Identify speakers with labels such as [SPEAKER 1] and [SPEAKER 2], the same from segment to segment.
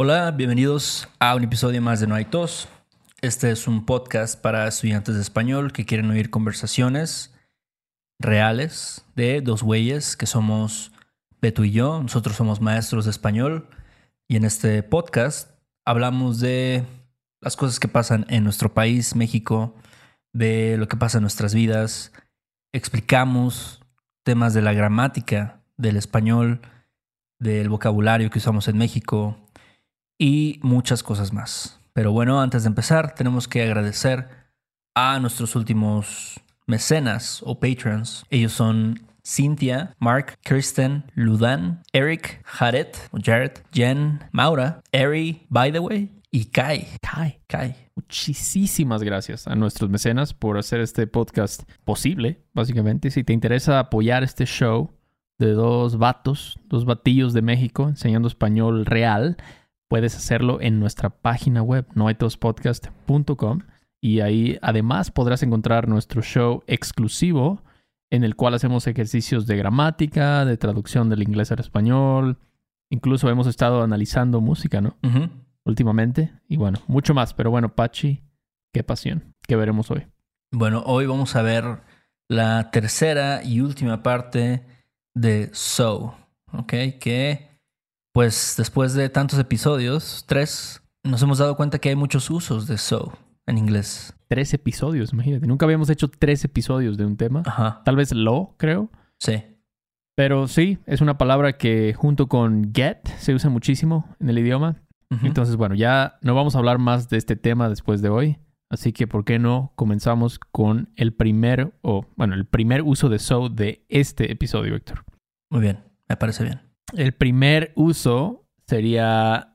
[SPEAKER 1] Hola, bienvenidos a un episodio más de No hay tos. Este es un podcast para estudiantes de español que quieren oír conversaciones reales de dos güeyes que somos Beto y yo. Nosotros somos maestros de español y en este podcast hablamos de las cosas que pasan en nuestro país, México, de lo que pasa en nuestras vidas. Explicamos temas de la gramática del español, del vocabulario que usamos en México y muchas cosas más. Pero bueno, antes de empezar, tenemos que agradecer a nuestros últimos mecenas o patrons. Ellos son Cynthia, Mark, Kirsten, Ludan, Eric, Jared, Jared, Jen, Maura, Eri, by the way, y Kai.
[SPEAKER 2] Kai.
[SPEAKER 1] Kai.
[SPEAKER 2] Muchísimas gracias a nuestros mecenas por hacer este podcast posible, básicamente. Si te interesa apoyar este show de dos vatos, dos batillos de México enseñando español real, puedes hacerlo en nuestra página web, noaitospodcast.com. Y ahí además podrás encontrar nuestro show exclusivo en el cual hacemos ejercicios de gramática, de traducción del inglés al español. Incluso hemos estado analizando música, ¿no? Últimamente. Y bueno, mucho más. Pero bueno, Pachi, qué pasión. ¿Qué veremos hoy?
[SPEAKER 1] Bueno, hoy vamos a ver la tercera y última parte de So, ¿ok? Que pues después de tantos episodios, tres, nos hemos dado cuenta que hay muchos usos de So en inglés.
[SPEAKER 2] Tres episodios, imagínate. Nunca habíamos hecho tres episodios de un tema.
[SPEAKER 1] Ajá,
[SPEAKER 2] Tal vez lo, creo.
[SPEAKER 1] sí.
[SPEAKER 2] Pero sí, es una palabra que junto con get se usa muchísimo en el idioma. Entonces, bueno, ya no vamos a hablar más de este tema después de hoy. Así que, ¿por qué no comenzamos con el primer, o bueno, el primer uso de so de este episodio, Héctor?
[SPEAKER 1] Muy bien, me parece bien.
[SPEAKER 2] El primer uso sería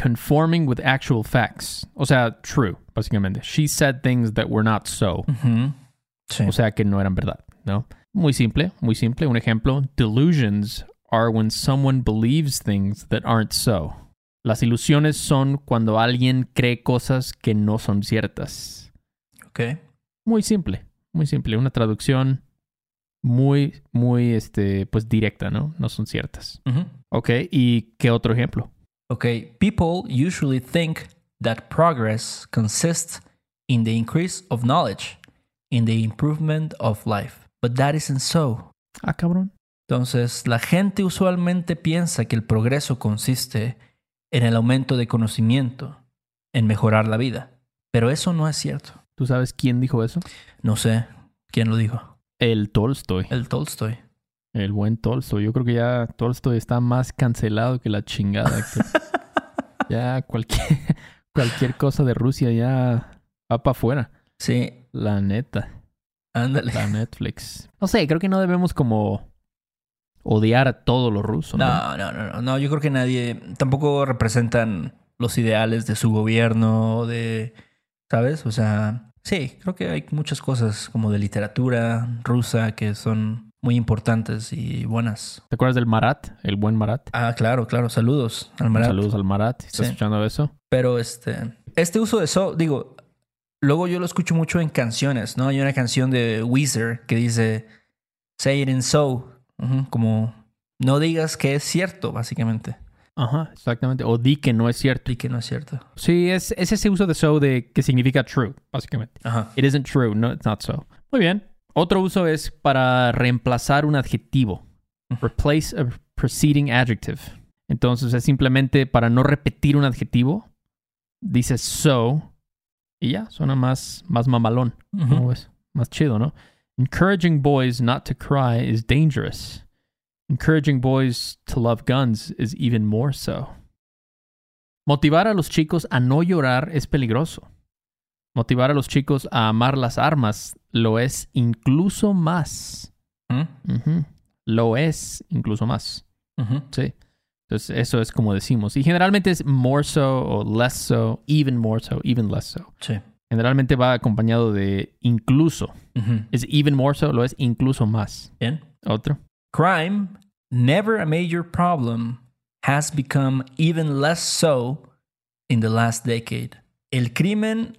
[SPEAKER 2] conforming with actual facts. O sea, true, básicamente. She said things that were not so.
[SPEAKER 1] Sí.
[SPEAKER 2] O sea, que no eran verdad, ¿no? Muy simple, muy simple. Un ejemplo, delusions are when someone believes things that aren't so. Las ilusiones son cuando alguien cree cosas que no son ciertas.
[SPEAKER 1] ok.
[SPEAKER 2] Muy simple, muy simple. Una traducción muy, muy, este, pues directa, ¿no? No son ciertas.
[SPEAKER 1] Ujú.
[SPEAKER 2] Ok, ¿y qué otro ejemplo?
[SPEAKER 1] Ok, people usually think that progress consists in the increase of knowledge, in the improvement of life. But that isn't so.
[SPEAKER 2] Ah, cabrón.
[SPEAKER 1] Entonces, la gente usualmente piensa que el progreso consiste en el aumento de conocimiento, en mejorar la vida. Pero eso no es cierto.
[SPEAKER 2] ¿Tú sabes quién dijo eso?
[SPEAKER 1] No sé quién lo dijo.
[SPEAKER 2] El Tolstoy.
[SPEAKER 1] El Tolstoy.
[SPEAKER 2] El buen Tolstoy. Yo creo que ya Tolstoy está más cancelado que la chingada. Ya cualquier, cualquier cosa de Rusia ya va para afuera.
[SPEAKER 1] Sí,
[SPEAKER 2] La neta.
[SPEAKER 1] ándale.
[SPEAKER 2] La Netflix. No sé, creo que no debemos como odiar a todos los rusos. ¿no?
[SPEAKER 1] No, no, no, no, no. Yo creo que nadie. Tampoco representan los ideales de su gobierno, de. ¿Sabes? O sea, sí, creo que hay muchas cosas como de literatura rusa que son muy importantes y buenas.
[SPEAKER 2] ¿Te acuerdas del Marat? El buen Marat.
[SPEAKER 1] Ah, claro, claro. Saludos al Marat.
[SPEAKER 2] Saludos al Marat. ¿Estás
[SPEAKER 1] Sí.
[SPEAKER 2] escuchando eso?
[SPEAKER 1] Pero este, este uso de so, digo, luego yo lo escucho mucho en canciones, ¿no? Hay una canción de Weezer que dice Say it in so, como no digas que es cierto, básicamente,
[SPEAKER 2] Ajá, exactamente. O di que no es cierto.
[SPEAKER 1] y que no es cierto.
[SPEAKER 2] Sí, es, es ese uso de so de que significa true, básicamente.
[SPEAKER 1] Ajá.
[SPEAKER 2] It isn't true. No, it's not so. Muy bien. Otro uso es para reemplazar un adjetivo. Replace a preceding adjective. Entonces es simplemente para no repetir un adjetivo. Dices so y ya, suena más, más mamalón.
[SPEAKER 1] Ujú.
[SPEAKER 2] ¿Cómo ves? Más chido, ¿no? Encouraging boys not to cry is dangerous. Encouraging boys to love guns is even more so. Motivar a los chicos a no llorar es peligroso. Motivar a los chicos a amar las armas lo es incluso más.
[SPEAKER 1] ¿Mm?
[SPEAKER 2] Lo es incluso más. Sí. Entonces, eso es como decimos. Y generalmente es more so o less so, even more so, even less so.
[SPEAKER 1] Sí.
[SPEAKER 2] Generalmente va acompañado de incluso. Es even more so, lo es incluso más.
[SPEAKER 1] Bien.
[SPEAKER 2] Otro.
[SPEAKER 1] Crime, never a major problem, has become even less so in the last decade. El crimen,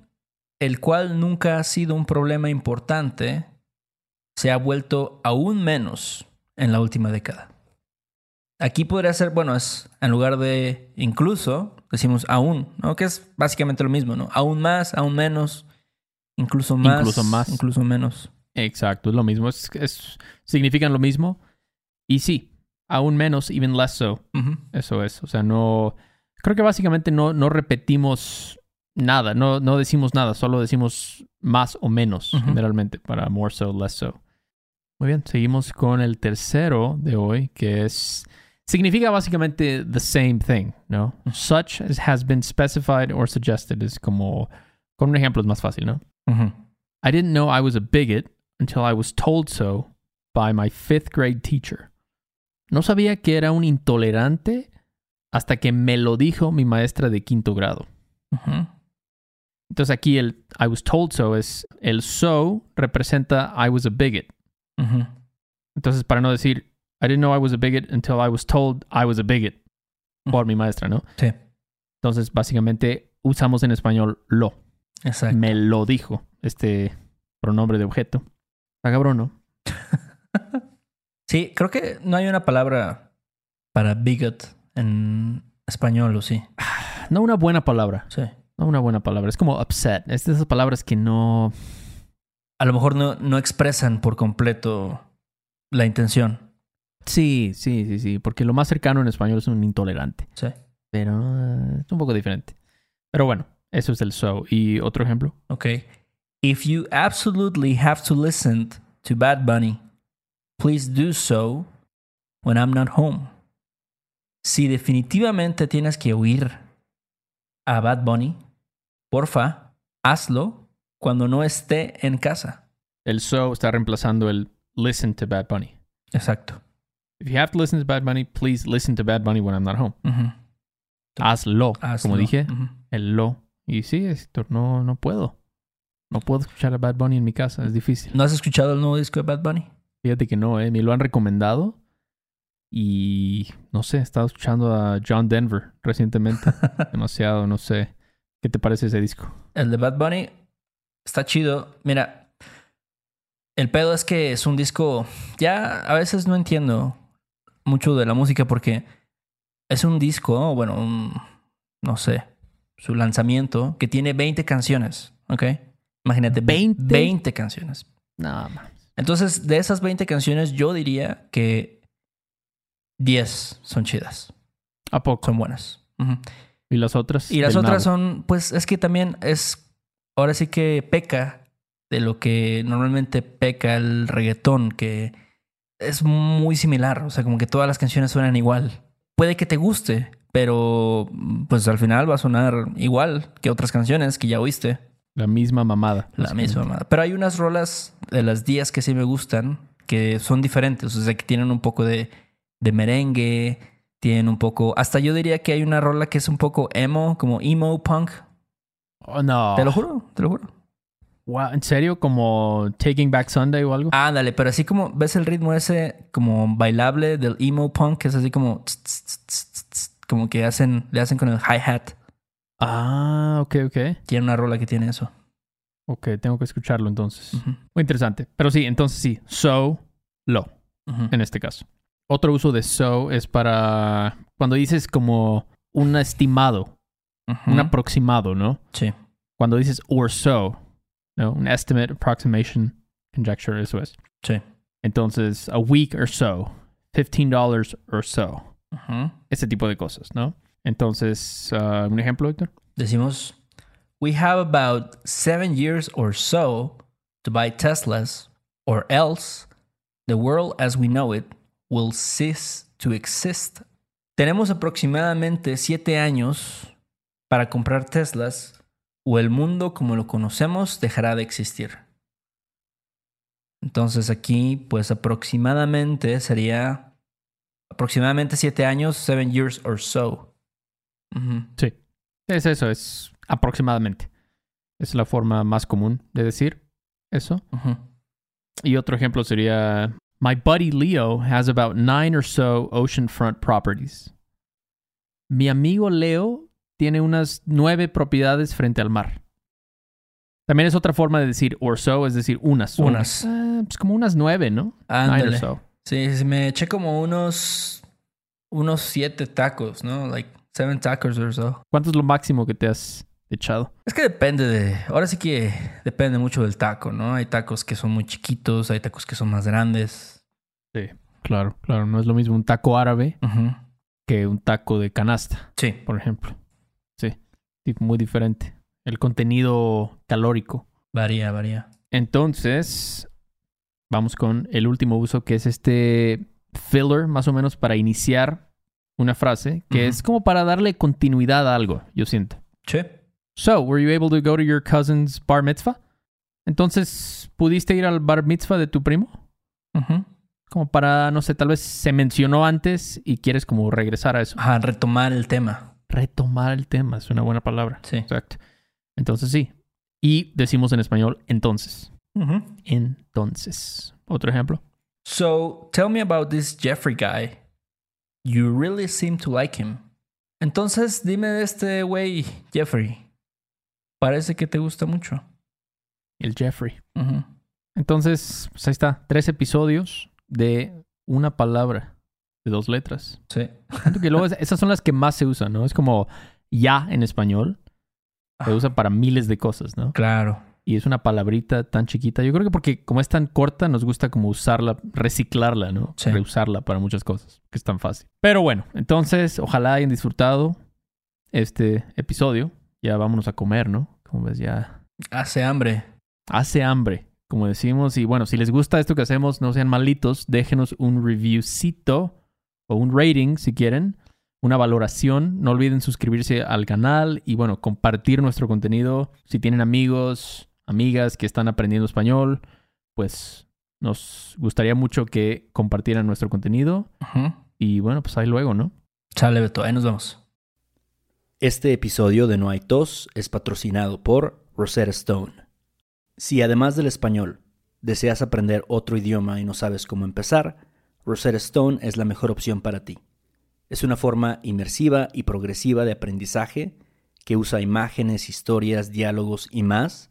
[SPEAKER 1] el cual nunca ha sido un problema importante, se ha vuelto aún menos en la última década. Aquí podría ser, bueno, es en lugar de incluso, decimos aún, ¿no? Que es básicamente lo mismo, ¿no? Aún más, aún menos, incluso más.
[SPEAKER 2] Incluso más.
[SPEAKER 1] Incluso menos.
[SPEAKER 2] Exacto, es lo mismo. Es, es- significan lo mismo. Y sí, aún menos, even less so. Eso es. O sea, no. Creo que básicamente no, no repetimos nada, no, no decimos nada, solo decimos más o menos, generalmente, para more so, less so. Muy bien, seguimos con el tercero de hoy, que es. Significa básicamente the same thing, ¿no? Such as has been specified or suggested. Es como. Con un ejemplo es más fácil, ¿no? I didn't know I was a bigot until I was told so by my fifth grade teacher. No sabía que era un intolerante hasta que me lo dijo mi maestra de quinto grado. Entonces aquí el I was told so es el so representa I was a bigot. Entonces para no decir I didn't know I was a bigot until I was told I was a bigot por mi maestra, ¿no?
[SPEAKER 1] Sí,
[SPEAKER 2] Entonces básicamente usamos en español lo.
[SPEAKER 1] exacto.
[SPEAKER 2] Me lo dijo este pronombre de objeto. Está cabrón, ¿no?
[SPEAKER 1] Sí, creo que no hay una palabra para bigot en español, ¿o sí?
[SPEAKER 2] No una buena palabra.
[SPEAKER 1] Sí.
[SPEAKER 2] No una buena palabra. Es como upset. Es de esas palabras que no.
[SPEAKER 1] A lo mejor no, no expresan por completo la intención.
[SPEAKER 2] Sí, sí, sí, sí. Porque lo más cercano en español es un intolerante.
[SPEAKER 1] Sí.
[SPEAKER 2] Pero eh, es un poco diferente. Pero bueno, eso es el so. ¿Y otro ejemplo?
[SPEAKER 1] Ok. If you absolutely have to listen to Bad Bunny, please do so when I'm not home. Si definitivamente tienes que oír a Bad Bunny, porfa, hazlo cuando no esté en casa.
[SPEAKER 2] El so está reemplazando el listen to Bad Bunny.
[SPEAKER 1] Exacto.
[SPEAKER 2] If you have to listen to Bad Bunny, please listen to Bad Bunny when I'm not home. Hazlo.
[SPEAKER 1] Hazlo.
[SPEAKER 2] Como dije, el lo. Y sí, Héctor, no, no puedo. No puedo escuchar a Bad Bunny en mi casa. Es difícil.
[SPEAKER 1] ¿No has escuchado el nuevo disco de Bad Bunny?
[SPEAKER 2] Fíjate que no, ¿eh? Me lo han recomendado. Y no sé, he estado escuchando a John Denver recientemente. Demasiado, no sé. ¿Qué te parece ese disco?
[SPEAKER 1] El de Bad Bunny está chido. Mira, el pedo es que es un disco. Ya a veces no entiendo mucho de la música porque es un disco, bueno, un, no sé, su lanzamiento que tiene 20 canciones, ¿ok? Imagínate,
[SPEAKER 2] ¿20?
[SPEAKER 1] 20 canciones.
[SPEAKER 2] Nada más.
[SPEAKER 1] Entonces, de esas 20 canciones, yo diría que 10 son chidas,
[SPEAKER 2] ¿A poco?
[SPEAKER 1] son buenas.
[SPEAKER 2] ¿Y las otras?
[SPEAKER 1] Y las otras
[SPEAKER 2] nabo.
[SPEAKER 1] son, pues es que también es, ahora sí que peca de lo que normalmente peca el reggaetón, que es muy similar, o sea, como que todas las canciones suenan igual. Puede que te guste, pero pues al final va a sonar igual que otras canciones que ya oíste,
[SPEAKER 2] La misma mamada.
[SPEAKER 1] la misma. madre. Pero hay unas rolas de las 10 que sí me gustan, que son diferentes, o sea, que tienen un poco de, de merengue, tienen un poco, hasta yo diría que hay una rola que es un poco emo, como emo punk,
[SPEAKER 2] Oh, no.
[SPEAKER 1] Te lo juro, te lo juro.
[SPEAKER 2] Wow, ¿En serio? ¿Como Taking Back Sunday o algo?
[SPEAKER 1] Ándale, pero así como ves el ritmo ese como bailable del emo punk, que es así como tss, tss, tss, tss, tss, como que hacen, le hacen con el hi-hat.
[SPEAKER 2] Ah, ok, ok.
[SPEAKER 1] Tiene una rola que tiene eso.
[SPEAKER 2] Ok, tengo que escucharlo entonces. Muy interesante. Pero sí, entonces sí. So, lo,
[SPEAKER 1] ujú.
[SPEAKER 2] en este caso. Otro uso de so es para cuando dices como un estimado, un aproximado, ¿no?
[SPEAKER 1] Sí.
[SPEAKER 2] Cuando dices or so, ¿no? Un estimate, approximation, conjecture, eso es.
[SPEAKER 1] Sí.
[SPEAKER 2] Entonces, a week or so, $15 or so. Ese tipo de cosas, ¿no? Entonces, ah, un ejemplo, Héctor.
[SPEAKER 1] Decimos, we have about seven years or so to buy Teslas, or else the world as we know it will cease to exist. Tenemos aproximadamente siete años para comprar Teslas, o el mundo como lo conocemos dejará de existir. Entonces aquí, pues aproximadamente sería aproximadamente siete años, seven years or so.
[SPEAKER 2] Sí. Es eso, es aproximadamente. Es la forma más común de decir eso. Y otro ejemplo sería, My buddy Leo has about nine or so oceanfront properties. Mi amigo Leo tiene unas nueve propiedades frente al mar. También es otra forma de decir or so, es decir, unas.
[SPEAKER 1] Unas.
[SPEAKER 2] Ah, pues como unas nueve, ¿no? Nine or so.
[SPEAKER 1] Sí, sí, me eché como unos unos siete tacos, ¿no? Like
[SPEAKER 3] seven tacos or so.
[SPEAKER 2] ¿Cuánto es lo máximo que te has echado?
[SPEAKER 3] Es que depende de. Ahora sí que depende mucho del taco, ¿no? Hay tacos que son muy chiquitos, hay tacos que son más grandes.
[SPEAKER 2] Sí. Claro, claro. No es lo mismo un taco árabe que un taco de canasta,
[SPEAKER 3] Sí.
[SPEAKER 2] por ejemplo. Sí. Sí, Muy diferente. El contenido calórico.
[SPEAKER 3] Varía, varía.
[SPEAKER 2] Entonces, vamos con el último uso, que es este filler, más o menos para iniciar una frase, que es como para darle continuidad a algo, yo siento.
[SPEAKER 3] Sí.
[SPEAKER 2] So, were you able to go to your cousin's bar mitzvah? Entonces, ¿pudiste ir al bar mitzvah de tu primo? Como para, no sé, tal vez se mencionó antes y quieres como regresar a eso.
[SPEAKER 3] Ajá, retomar el tema.
[SPEAKER 2] Retomar el tema, es una buena palabra.
[SPEAKER 3] Sí.
[SPEAKER 2] Exacto. Entonces sí. Y decimos en español, entonces. Entonces. Otro ejemplo.
[SPEAKER 3] So, tell me about this Jeffrey guy. You really seem to like him. Entonces, dime de este güey, Jeffrey. Parece que te gusta mucho.
[SPEAKER 2] El Jeffrey. Entonces, pues ahí está. Tres episodios de una palabra de dos letras.
[SPEAKER 3] Sí.
[SPEAKER 2] Que luego es- esas son las que más se usan, ¿no? Es como ya en español. Se
[SPEAKER 3] Ah.
[SPEAKER 2] usa para miles de cosas, ¿no?
[SPEAKER 3] Claro.
[SPEAKER 2] Y es una palabrita tan chiquita. Yo creo que porque como es tan corta, nos gusta como usarla, reciclarla, ¿no?
[SPEAKER 3] Sí.
[SPEAKER 2] Reusarla para muchas cosas, que es tan fácil. Pero bueno, entonces ojalá hayan disfrutado este episodio. Ya vámonos a comer, ¿no? Como ves, ya
[SPEAKER 3] Hace hambre.
[SPEAKER 2] hace hambre, como decimos. Y bueno, si les gusta esto que hacemos, no sean malitos, déjenos un reviewcito o un rating si quieren, una valoración. No olviden suscribirse al canal y bueno, compartir nuestro contenido. Si tienen amigos, amigas que están aprendiendo español, pues nos gustaría mucho que compartieran nuestro contenido. Y bueno, pues ahí luego, ¿no?
[SPEAKER 3] Sale, Beto. Ahí nos vemos.
[SPEAKER 1] Este episodio de No hay tos es patrocinado por Rosetta Stone. Si además del español deseas aprender otro idioma y no sabes cómo empezar, Rosetta Stone es la mejor opción para ti. Es una forma inmersiva y progresiva de aprendizaje que usa imágenes, historias, diálogos y más